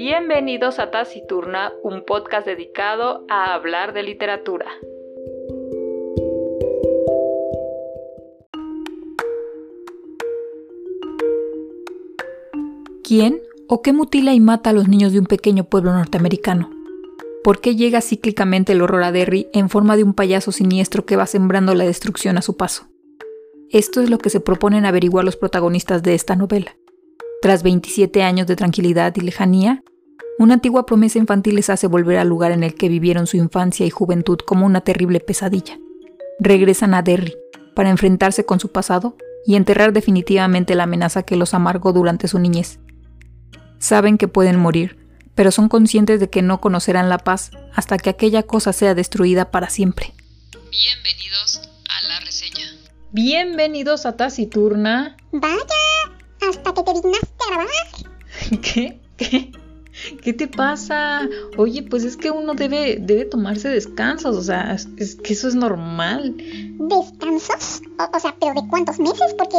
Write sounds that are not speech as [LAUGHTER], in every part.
Bienvenidos a Taciturna, un podcast dedicado a hablar de literatura. ¿Quién o qué mutila y mata a los niños de un pequeño pueblo norteamericano? ¿Por qué llega cíclicamente el horror a Derry en forma de un payaso siniestro que va sembrando la destrucción a su paso? Esto es lo que se proponen averiguar los protagonistas de esta novela. Tras 27 años de tranquilidad y lejanía, una antigua promesa infantil les hace volver al lugar en el que vivieron su infancia y juventud como una terrible pesadilla. Regresan a Derry para enfrentarse con su pasado y enterrar definitivamente la amenaza que los amargó durante su niñez. Saben que pueden morir, pero son conscientes de que no conocerán la paz hasta que aquella cosa sea destruida para siempre. Bienvenidos a la reseña. Bienvenidos a Taciturna. Vaya, hasta que te dignaste a grabar. [LAUGHS] ¿Qué? ¿Qué? ¿Qué te pasa? Oye, pues es que uno debe, debe tomarse descansos, o sea, es, que eso es normal. ¿Descansos? O, o, sea, ¿pero de cuántos meses? Porque,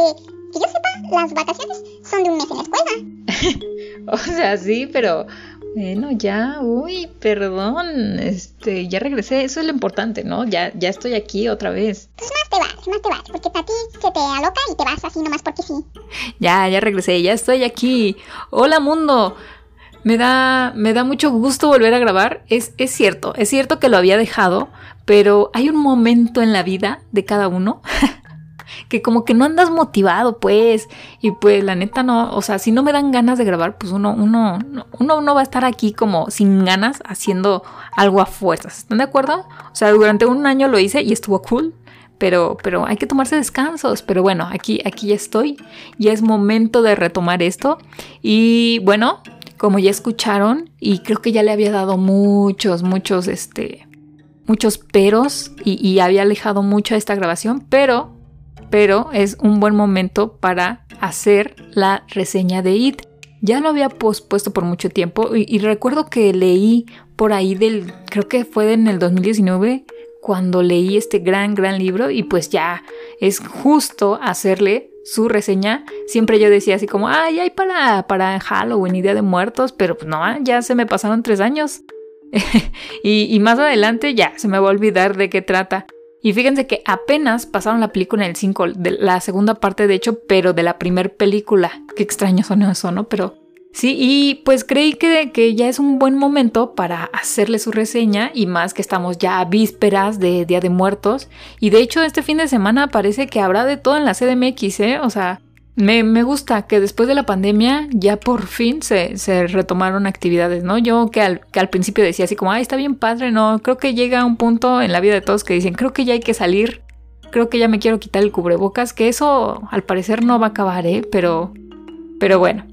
que yo sepa, las vacaciones son de un mes en la escuela. [LAUGHS] o sea, sí, pero bueno, ya, uy, perdón, este, ya regresé, eso es lo importante, ¿no? Ya, ya estoy aquí otra vez. Pues más te vale, más te vale, porque para se te aloca y te vas así nomás porque sí. Ya, ya regresé, ya estoy aquí. Hola mundo. Me da, me da mucho gusto volver a grabar. Es, es cierto, es cierto que lo había dejado, pero hay un momento en la vida de cada uno [LAUGHS] que como que no andas motivado, pues. Y pues la neta no, o sea, si no me dan ganas de grabar, pues uno, uno, uno no va a estar aquí como sin ganas haciendo algo a fuerzas. ¿Están de acuerdo? O sea, durante un año lo hice y estuvo cool. Pero, pero hay que tomarse descansos. Pero bueno, aquí, aquí ya estoy. Ya es momento de retomar esto. Y bueno, como ya escucharon, y creo que ya le había dado muchos, muchos, este, muchos peros y, y había alejado mucho a esta grabación, pero pero es un buen momento para hacer la reseña de It. Ya lo había pospuesto por mucho tiempo y, recuerdo que leí por ahí del, creo que fue en el 2019, cuando leí este gran, gran libro y pues ya es justo hacerle su reseña. Siempre yo decía así como, ay, hay para, para Halloween y Día de Muertos, pero pues no, ya se me pasaron tres años. [LAUGHS] y, más adelante ya se me va a olvidar de qué trata. Y fíjense que apenas pasaron la película en el 5, de la segunda parte de hecho, pero de la primera película. Qué extraño son eso, ¿no? Pero sí, y pues creí que, que, ya es un buen momento para hacerle su reseña y más que estamos ya a vísperas de Día de Muertos. Y de hecho este fin de semana parece que habrá de todo en la CDMX, ¿eh? O sea, me, gusta que después de la pandemia ya por fin se, retomaron actividades, ¿no? Yo que al, que al principio decía así como, ay, está bien padre, no, creo que llega un punto en la vida de todos que dicen, creo que ya hay que salir, creo que ya me quiero quitar el cubrebocas, que eso al parecer no va a acabar, ¿eh? Pero, pero bueno.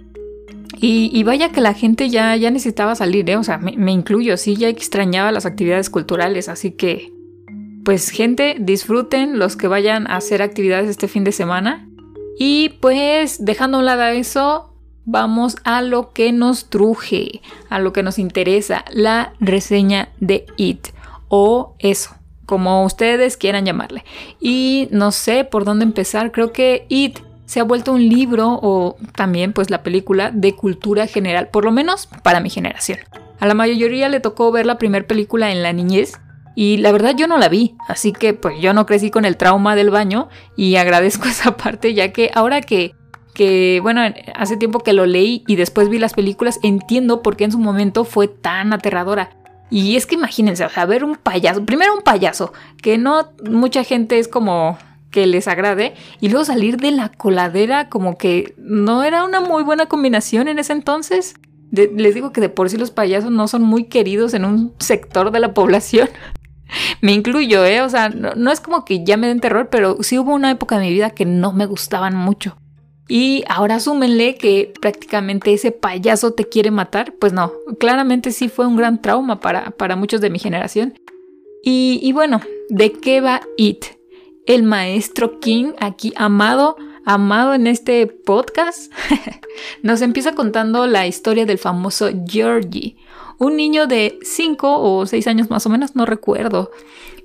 Y, vaya que la gente ya, ya necesitaba salir, ¿eh? O sea, me, me incluyo, sí, ya extrañaba las actividades culturales, así que, pues gente, disfruten los que vayan a hacer actividades este fin de semana y pues dejando a un lado eso, vamos a lo que nos truje, a lo que nos interesa, la reseña de It o eso, como ustedes quieran llamarle. Y no sé por dónde empezar, creo que It se ha vuelto un libro o también pues la película de cultura general, por lo menos para mi generación. A la mayoría le tocó ver la primera película en la niñez y la verdad yo no la vi, así que pues yo no crecí con el trauma del baño y agradezco [LAUGHS] esa parte ya que ahora que, que bueno, hace tiempo que lo leí y después vi las películas, entiendo por qué en su momento fue tan aterradora. Y es que imagínense, o sea, ver un payaso, primero un payaso, que no mucha gente es como que les agrade, y luego salir de la coladera como que no era una muy buena combinación en ese entonces. les digo que de por sí los payasos no son muy queridos en un sector de la población. [LAUGHS] me incluyo, ¿eh? O sea, no, es como que ya me den terror, pero sí hubo una época de mi vida que no me gustaban mucho. Y ahora asúmenle que prácticamente ese payaso te quiere matar. Pues no, claramente sí fue un gran trauma para, para muchos de mi generación. Y, y bueno, ¿de qué va It? El maestro King, aquí amado, amado en este podcast, [LAUGHS] nos empieza contando la historia del famoso Georgie, un niño de 5 o 6 años más o menos, no recuerdo,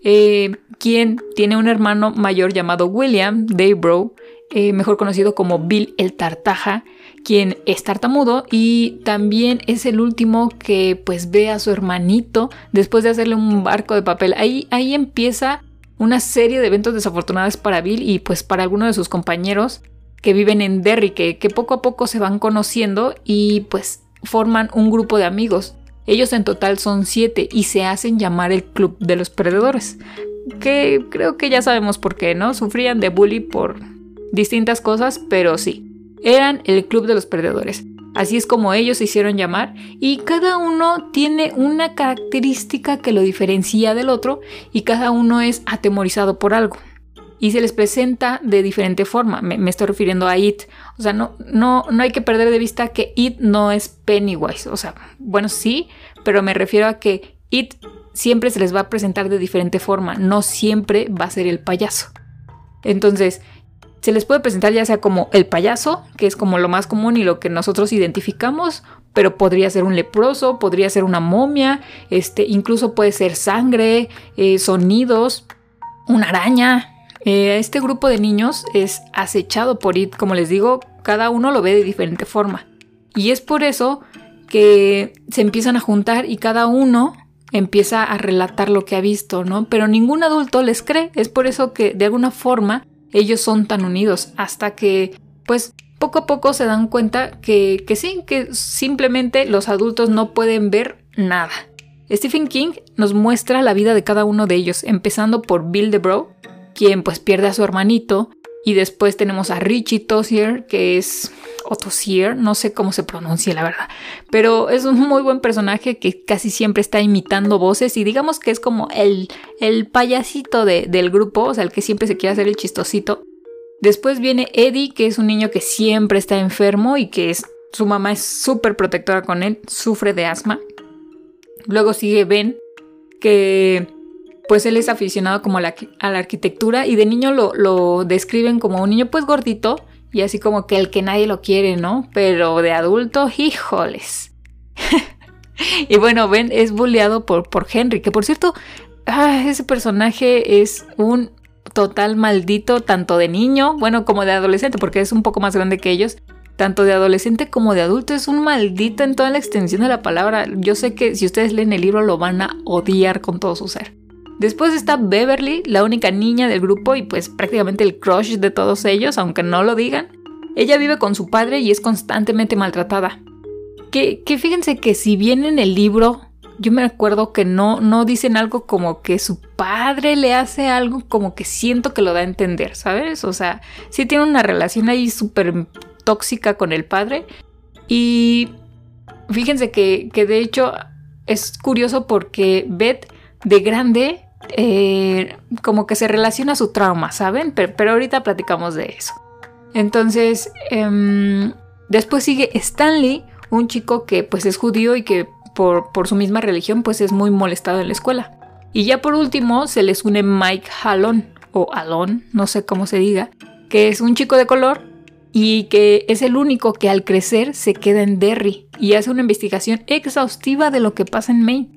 eh, quien tiene un hermano mayor llamado William Daybro eh, mejor conocido como Bill el Tartaja, quien es tartamudo y también es el último que pues ve a su hermanito después de hacerle un barco de papel. Ahí, ahí empieza una serie de eventos desafortunados para Bill y pues para algunos de sus compañeros que viven en Derry, que, poco a poco se van conociendo y pues forman un grupo de amigos. Ellos en total son siete y se hacen llamar el Club de los Perdedores. Que creo que ya sabemos por qué, ¿no? Sufrían de bully por distintas cosas, pero sí, eran el Club de los Perdedores. Así es como ellos se hicieron llamar y cada uno tiene una característica que lo diferencia del otro y cada uno es atemorizado por algo. Y se les presenta de diferente forma. Me, estoy refiriendo a It. O sea, no, no, no hay que perder de vista que It no es Pennywise. O sea, bueno, sí, pero me refiero a que It siempre se les va a presentar de diferente forma. No siempre va a ser el payaso. Entonces, se les puede presentar ya sea como el payaso, que es como lo más común y lo que nosotros identificamos, pero podría ser un leproso, podría ser una momia, este, incluso puede ser sangre, eh, sonidos, una araña. Eh, este grupo de niños es acechado por It, como les digo, cada uno lo ve de diferente forma. Y es por eso que se empiezan a juntar y cada uno empieza a relatar lo que ha visto, ¿no? Pero ningún adulto les cree. Es por eso que de alguna forma ellos son tan unidos hasta que pues poco a poco se dan cuenta que, que sí, que simplemente los adultos no pueden ver nada. Stephen King nos muestra la vida de cada uno de ellos, empezando por Bill DeBrow, quien pues pierde a su hermanito, y después tenemos a Richie Tozier, que es o no sé cómo se pronuncia la verdad, pero es un muy buen personaje que casi siempre está imitando voces y digamos que es como el, el payasito del grupo, o sea, el que siempre se quiere hacer el chistosito. Después viene Eddie, que es un niño que siempre está enfermo y que es, su mamá es súper protectora con él, sufre de asma. Luego sigue Ben, que pues él es aficionado como a la, arquitectura y de niño lo, describen como un niño pues gordito y así como que el que nadie lo quiere, ¿no? Pero de adulto, híjoles. [LAUGHS] y bueno, Ben es bulleado por, por Henry, que por cierto, ah, ese personaje es un total maldito, tanto de niño, bueno, como de adolescente, porque es un poco más grande que ellos. Tanto de adolescente como de adulto es un maldito en toda la extensión de la palabra. Yo sé que si ustedes leen el libro lo van a odiar con todo su ser. Después está Beverly, la única niña del grupo y pues prácticamente el crush de todos ellos, aunque no lo digan. Ella vive con su padre y es constantemente maltratada. Que, que fíjense que si bien en el libro yo me acuerdo que no, no dicen algo como que su padre le hace algo como que siento que lo da a entender, ¿sabes? O sea, sí tiene una relación ahí súper tóxica con el padre. Y fíjense que, que de hecho es curioso porque Beth de grande eh, como que se relaciona su trauma, ¿saben? Pero, ahorita platicamos de eso. Entonces, em, después sigue Stanley, un chico que pues es judío y que por, por, su misma religión pues es muy molestado en la escuela. Y ya por último se les une Mike Halon, o Alon, no sé cómo se diga, que es un chico de color y que es el único que al crecer se queda en Derry y hace una investigación exhaustiva de lo que pasa en Maine.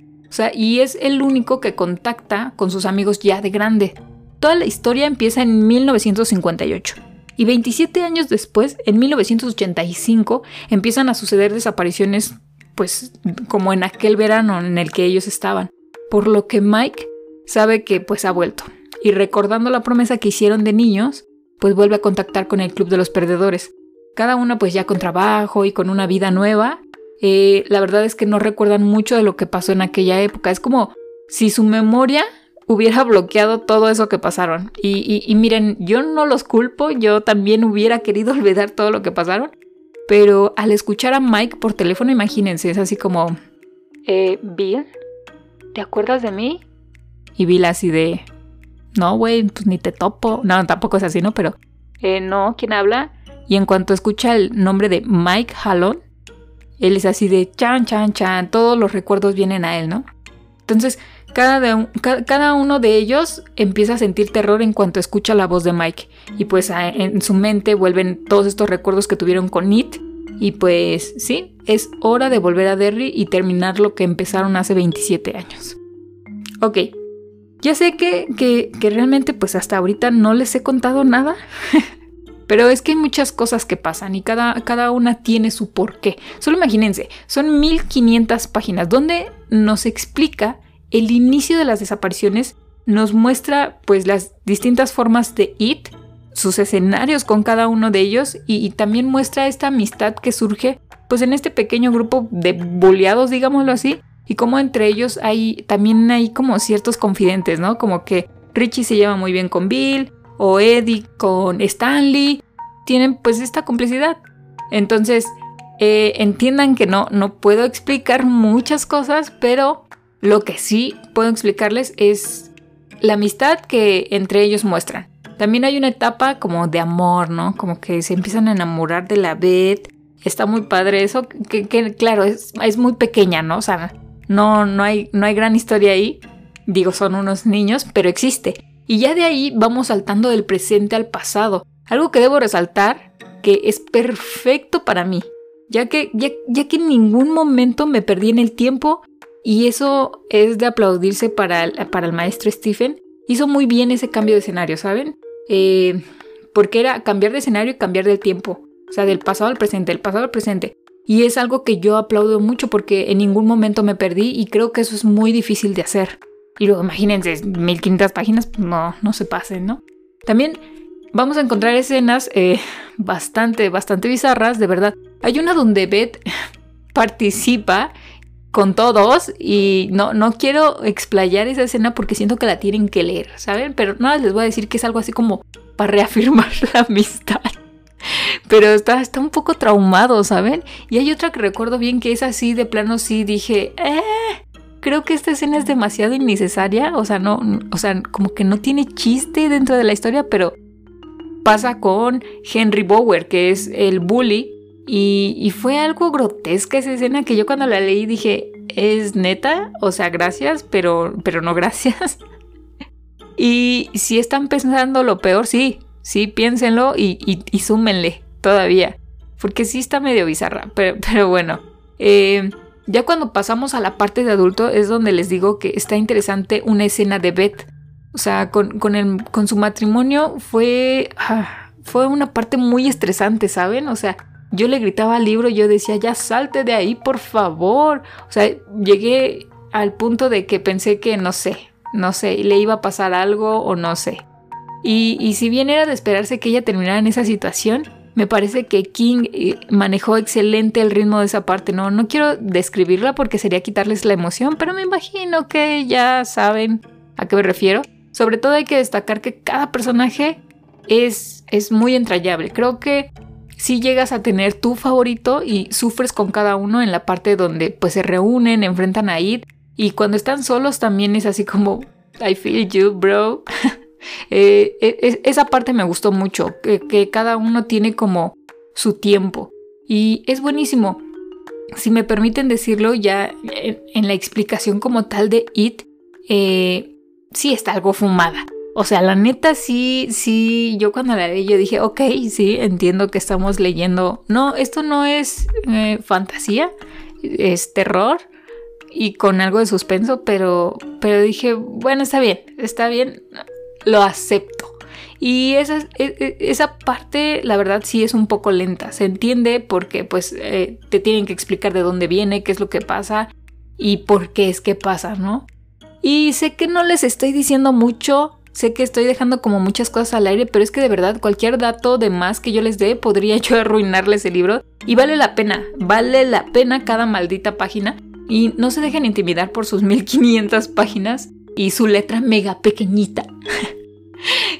Y es el único que contacta con sus amigos ya de grande. Toda la historia empieza en 1958. Y 27 años después, en 1985, empiezan a suceder desapariciones, pues como en aquel verano en el que ellos estaban. Por lo que Mike sabe que pues ha vuelto. Y recordando la promesa que hicieron de niños, pues vuelve a contactar con el Club de los Perdedores. Cada uno pues ya con trabajo y con una vida nueva, eh, la verdad es que no recuerdan mucho de lo que pasó en aquella época. Es como si su memoria hubiera [LAUGHS] bloqueado todo eso que pasaron. Y, miren, yo no los culpo, yo también hubiera querido [LAUGHS] olvidar todo lo que pasaron. Pero al escuchar a Mike por teléfono, imagínense, es así como, eh, Bill, ¿te acuerdas de mí? Y Bill así de, no, güey, pues ni te topo. No, tampoco es así, ¿no? Pero, eh, no, ¿quién habla? Y en cuanto escucha el nombre de Mike Hallon, él es así de chan, chan, chan, todos los recuerdos vienen a él, ¿no? Entonces, cada, cada, uno de ellos empieza a sentir terror en cuanto escucha la voz de Mike. Y pues en su mente vuelven todos estos recuerdos que tuvieron con It. Y pues sí, es hora de volver a Derry y terminar lo que empezaron hace 27 años. Ok, ya sé que, que, que realmente pues hasta ahorita no les he contado nada. [LAUGHS] Pero es que hay muchas cosas que pasan y cada, cada una tiene su porqué. Solo imagínense, son 1500 páginas donde nos explica el inicio de las desapariciones, nos muestra pues las distintas formas de IT, sus escenarios con cada uno de ellos y, también muestra esta amistad que surge pues en este pequeño grupo de boleados, digámoslo así, y como entre ellos hay también hay como ciertos confidentes, ¿no? Como que Richie se lleva muy bien con Bill o Eddie con Stanley, tienen pues esta complicidad. Entonces, eh, entiendan que no, no puedo explicar muchas cosas, pero lo que sí puedo explicarles es la amistad que entre ellos muestran. También hay una etapa como de amor, ¿no? Como que se empiezan a enamorar de la Beth. Está muy padre eso, que, claro, es, es, muy pequeña, ¿no? O sea, no, no, hay, no hay gran historia ahí. Digo, son unos niños, pero existe. Y ya de ahí vamos saltando del presente al pasado. Algo que debo resaltar, que es perfecto para mí, ya que, ya, que en ningún momento me perdí en el tiempo y eso es de aplaudirse para, para el maestro Stephen. Hizo muy bien ese cambio de escenario, ¿saben? Eh, porque era cambiar de escenario y cambiar del tiempo. O sea, del pasado al presente, del pasado al presente. Y es algo que yo aplaudo mucho porque en ningún momento me perdí y creo que eso es muy difícil de hacer. Y luego imagínense, 1500 páginas, pues no, no se pasen, ¿no? También vamos a encontrar escenas eh, bastante, bastante bizarras, de verdad. Hay una donde Beth participa con todos y no, no quiero explayar esa escena porque siento que la tienen que leer, ¿saben? Pero nada, les voy a decir que es algo así como para reafirmar [LAUGHS] la amistad. Pero está, está un poco traumado, ¿saben? Y hay otra que recuerdo bien que es así, de plano sí dije, eh, creo que esta escena es demasiado innecesaria, o sea, no, o sea, como que no tiene chiste dentro de la historia, pero pasa con Henry Bower, que es el bully y, fue algo grotesca esa escena que yo cuando la leí dije, es neta, o sea, gracias, pero, pero no gracias. [LAUGHS] y si están pensando lo peor, sí, sí, piénsenlo y, y, súmenle todavía, porque sí está medio bizarra, pero, pero bueno. Eh, ya cuando pasamos a la parte de adulto es donde les digo que está interesante una escena de Beth. O sea, con, con, el, con su matrimonio fue, ah, fue una parte muy estresante, ¿saben? O sea, yo le gritaba al libro yo decía, ya salte de ahí, por favor. O sea, llegué al punto de que pensé que, no sé, no sé, le iba a pasar algo o no sé. Y, y si bien era de esperarse que ella terminara en esa situación, me parece que King eh, manejó excelente el ritmo de esa parte. No, no quiero describirla porque sería quitarles la emoción, pero me imagino que ya saben a qué me refiero. Sobre todo hay que destacar que cada personaje es, es muy entrañable. Creo que si llegas a tener tu favorito y sufres con cada uno en la parte donde pues se reúnen, enfrentan a Id y cuando están solos también es así como I feel you, bro. [LAUGHS] Eh, e, esa parte me gustó mucho, que, cada uno tiene como su tiempo y es buenísimo. Si me permiten decirlo ya en, la explicación como tal de It, eh, sí está algo fumada. O sea, la neta sí, sí, yo cuando la leí yo dije, ok, sí, entiendo que estamos leyendo. No, esto no es eh, fantasía, es terror y con algo de suspenso, pero, pero dije, bueno, está bien, está bien, lo acepto. Y esa, e, e, esa parte, la verdad, sí es un poco lenta. Se entiende porque pues eh, te tienen que explicar de dónde viene, qué es lo que pasa y por qué es que pasa, ¿no? Y sé que no les estoy diciendo mucho, Sé que estoy dejando como muchas cosas al aire, pero es que de verdad cualquier dato de más que yo les dé podría [LAUGHS] yo arruinarles el libro. Y vale la pena, vale la pena cada maldita página. Y no se dejen intimidar por sus 1500 páginas y su letra mega pequeñita. [LAUGHS]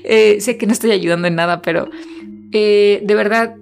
Eh, sé que no estoy ayudando en nada, pero eh, de verdad,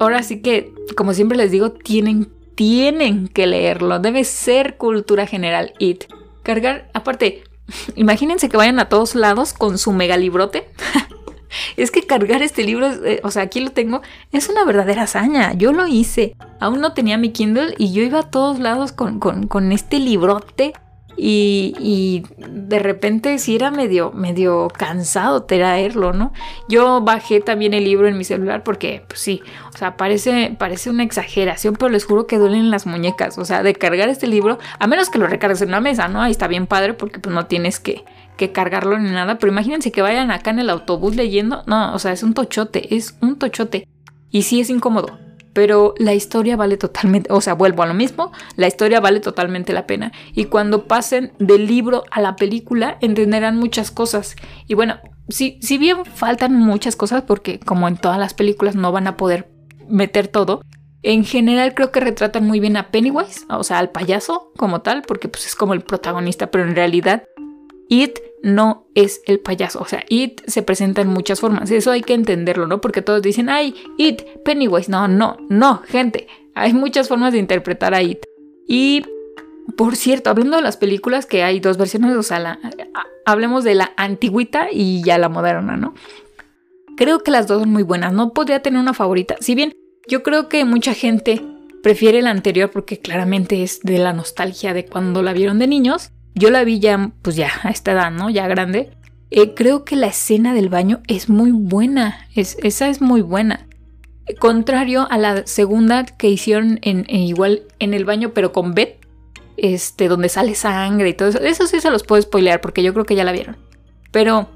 ahora sí que, como siempre les digo, tienen, tienen que leerlo. Debe ser cultura general. It. Cargar, aparte, [LAUGHS] Imagínense que vayan a todos lados con su mega librote. [LAUGHS] es que cargar este libro, eh, o sea, aquí lo tengo, es una verdadera hazaña. Yo lo hice. Aún no tenía mi Kindle y yo iba a todos lados con, con este librote y, de repente sí era medio, medio cansado traerlo, ¿no? Yo bajé también el libro en mi celular porque, pues sí, o sea, parece, parece una exageración, pero les juro que duelen las muñecas. O sea, de cargar este libro, a menos que lo recargues en una mesa, ¿no? Ahí está bien padre porque pues no tienes que, que cargarlo ni nada, pero imagínense que vayan acá en el autobús leyendo. No, o sea, es un tochote, es un tochote. Y sí es incómodo, pero la historia vale totalmente, o sea, vuelvo a lo mismo, la historia vale totalmente la pena. Y cuando pasen del libro a la película, entenderán muchas cosas. Y bueno, si, si bien faltan muchas cosas, porque como en todas las películas no van a poder meter todo, en general creo que retratan muy bien a Pennywise, o sea, al payaso como tal, porque pues es como el protagonista, pero en realidad It no es el payaso, o sea, It se presenta en muchas formas, eso hay que entenderlo, ¿no? Porque todos dicen, ay, It, Pennywise, no, no, no, gente, hay muchas formas de interpretar a It. Y, por cierto, hablando de las películas, que hay dos versiones, o sea, hablemos de la antigüita y ya la moderna, ¿no? Creo que las dos son muy buenas, no podría tener una favorita, si bien yo creo que mucha gente prefiere la anterior porque claramente es de la nostalgia de cuando la vieron de niños. Yo la vi ya, pues ya, a esta edad, ¿no? Ya grande. Eh, creo que la escena del baño es muy buena. Es, esa es muy buena. Contrario a la segunda que hicieron en, igual en el baño, pero con Beth, este, donde sale sangre y todo eso. Eso sí se los puedo spoilear porque yo creo que ya la vieron. Pero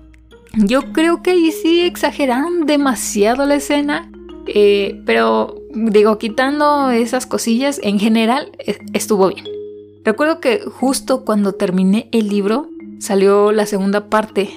yo creo que ahí sí exageraron demasiado la escena eh, pero digo, quitando esas cosillas, en general estuvo bien. Recuerdo que justo cuando terminé el libro salió la segunda parte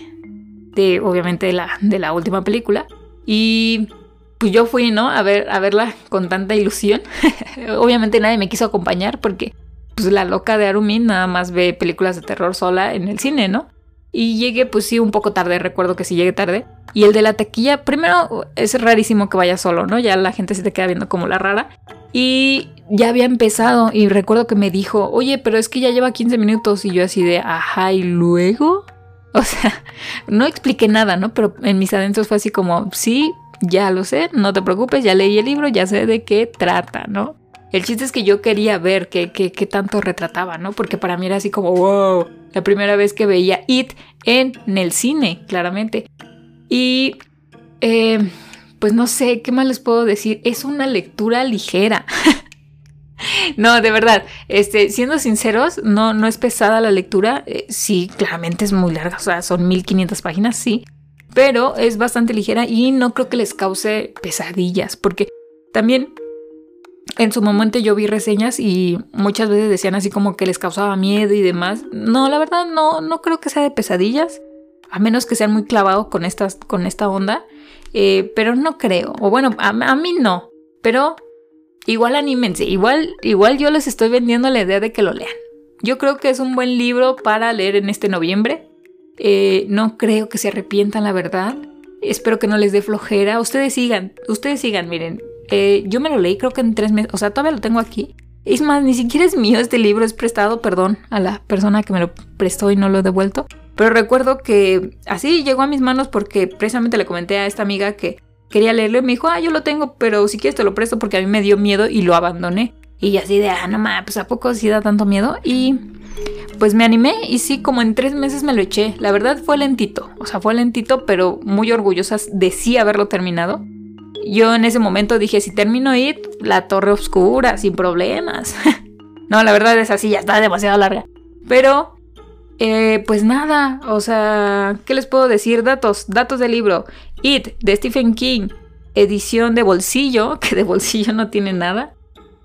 de, obviamente, de la, de la última película. Y pues yo fui, ¿no? A, ver, a verla con tanta ilusión. [LAUGHS] obviamente nadie me quiso acompañar porque pues la loca de Arumin nada más ve películas de terror sola en el cine, ¿no? Y llegué, pues sí, un poco tarde, recuerdo que sí llegué tarde. Y el de la taquilla, primero es rarísimo que vaya solo, ¿no? Ya la gente se te queda viendo como la rara. Y ya había empezado y recuerdo que me dijo, oye, pero es que ya lleva 15 minutos y yo así de, ajá, ¿y luego? [LAUGHS] O sea, no expliqué nada, ¿no? Pero en mis adentros fue así como, sí, ya lo sé, no te preocupes, ya leí el libro, ya sé de qué trata, ¿no? El chiste es que yo quería ver qué, qué, qué tanto retrataba, ¿no? Porque para mí era así como, wow, la primera vez que veía It en el cine, claramente. Y eh, pues no sé, ¿qué más les puedo decir? Es una lectura ligera. [LAUGHS] no, de verdad, este, siendo sinceros, no, no es pesada la lectura. Eh, sí, claramente es muy larga, o sea, son 1500 páginas, sí. Pero es bastante ligera y no creo que les cause pesadillas, porque también en su momento yo vi reseñas y muchas veces decían así como que les causaba miedo y demás. No, la verdad no, no creo que sea de pesadillas a menos que sean muy clavados con, con esta onda, eh, pero no creo, o bueno, a, mí no, pero igual anímense, igual, igual yo les estoy vendiendo la idea de que lo lean. Yo creo que es un buen libro para leer en este noviembre. Eh, no creo que se arrepientan, la verdad. Espero que no les dé flojera. Ustedes sigan, ustedes sigan, miren. Eh, yo me lo leí creo que en tres meses, o sea, todavía lo tengo aquí. Es más, ni siquiera es mío este libro, es prestado, perdón, a la persona que me lo prestó y no lo he devuelto. Pero recuerdo que así llegó a mis manos porque precisamente le comenté a esta amiga que quería leerlo y me dijo, ah, yo lo tengo, pero si quieres te lo presto porque a mí me dio miedo y lo abandoné. Y así de, ah, no mames, pues a poco sí da tanto miedo. Y pues me animé y sí, como en tres meses me lo eché. La verdad fue lentito, o sea, fue lentito, pero muy orgullosa de sí haberlo terminado. Yo en ese momento dije, si termino ir, la torre oscura, sin problemas. [LAUGHS] no, la verdad es así, ya está demasiado larga. Pero eh, pues nada, o sea, ¿qué les puedo decir? Datos, datos del libro. It, de Stephen King, edición de bolsillo, [LAUGHS] que de bolsillo no tiene nada.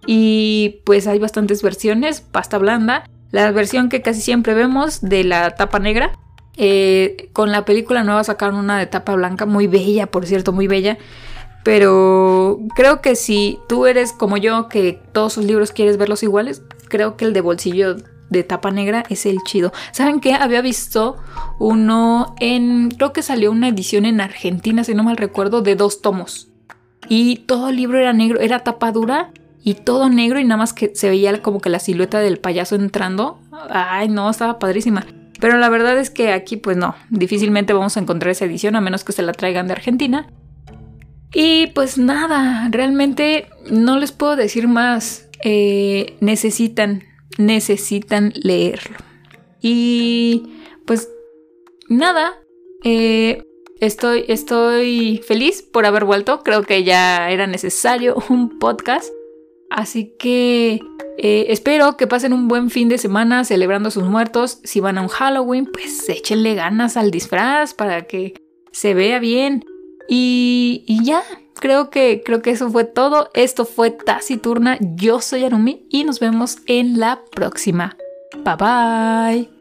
Y pues hay bastantes versiones, pasta blanda. La versión que casi siempre vemos de la tapa negra. Eh, con la película nueva sacaron una de tapa blanca, muy bella, por cierto, muy bella. Pero creo que si tú eres como yo, que todos sus libros quieres verlos iguales, creo que el de bolsillo de tapa negra es el chido. ¿Saben qué? Había visto uno en. Creo que salió una edición en Argentina, si no mal recuerdo, de dos tomos. Y todo el libro era negro, era tapa dura y todo negro y nada más que se veía como que la silueta del payaso entrando. Ay, no, estaba padrísima. Pero la verdad es que aquí, pues no, difícilmente vamos a encontrar esa edición a menos que se la traigan de Argentina. Y pues nada, realmente no les puedo decir más. Eh, necesitan necesitan leerlo. Y pues nada, eh, estoy, estoy feliz por haber vuelto. Creo que ya era necesario [LAUGHS] un podcast. Así que eh, espero que pasen un buen fin de semana celebrando sus muertos. Si van a un Halloween, pues échenle ganas al disfraz para que se vea bien. Y, ya, creo que, creo que eso fue todo. Esto fue Taciturna. Yo soy Arumi y nos vemos en la próxima. Bye bye.